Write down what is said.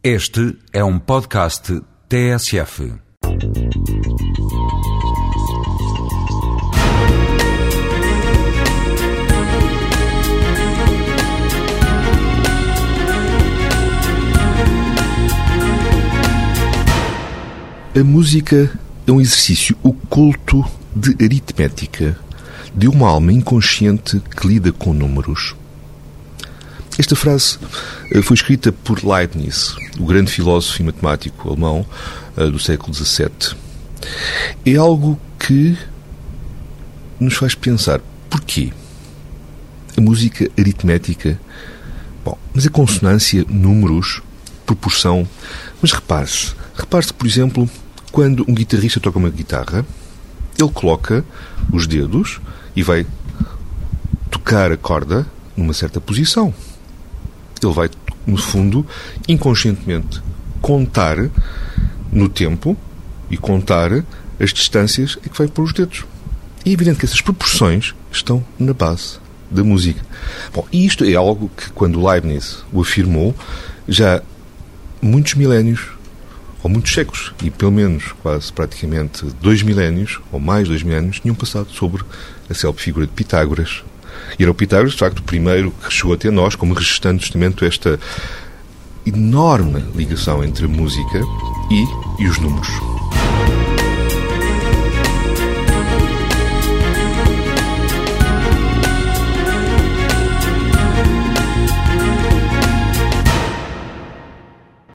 Este é um podcast TSF. A música é um exercício oculto de aritmética de uma alma inconsciente que lida com números. Esta frase eh, foi escrita por Leibniz, o grande filósofo e matemático alemão eh, do século XVII. É algo que nos faz pensar porquê a música aritmética. Bom, mas a consonância, números, proporção. Mas repare-se, repare-se, por exemplo, quando um guitarrista toca uma guitarra, ele coloca os dedos e vai tocar a corda numa certa posição. Ele vai, no fundo, inconscientemente contar no tempo e contar as distâncias em que vai pôr os dedos. É evidente que essas proporções estão na base da música. Bom, e isto é algo que, quando Leibniz o afirmou, já muitos milénios, ou muitos séculos, e pelo menos quase praticamente dois milénios, ou mais dois milénios, tinham passado sobre a célebre figura de Pitágoras. E era o Pitágoras, de facto, o primeiro que chegou até nós, como registando justamente esta enorme ligação entre a música e, e os números.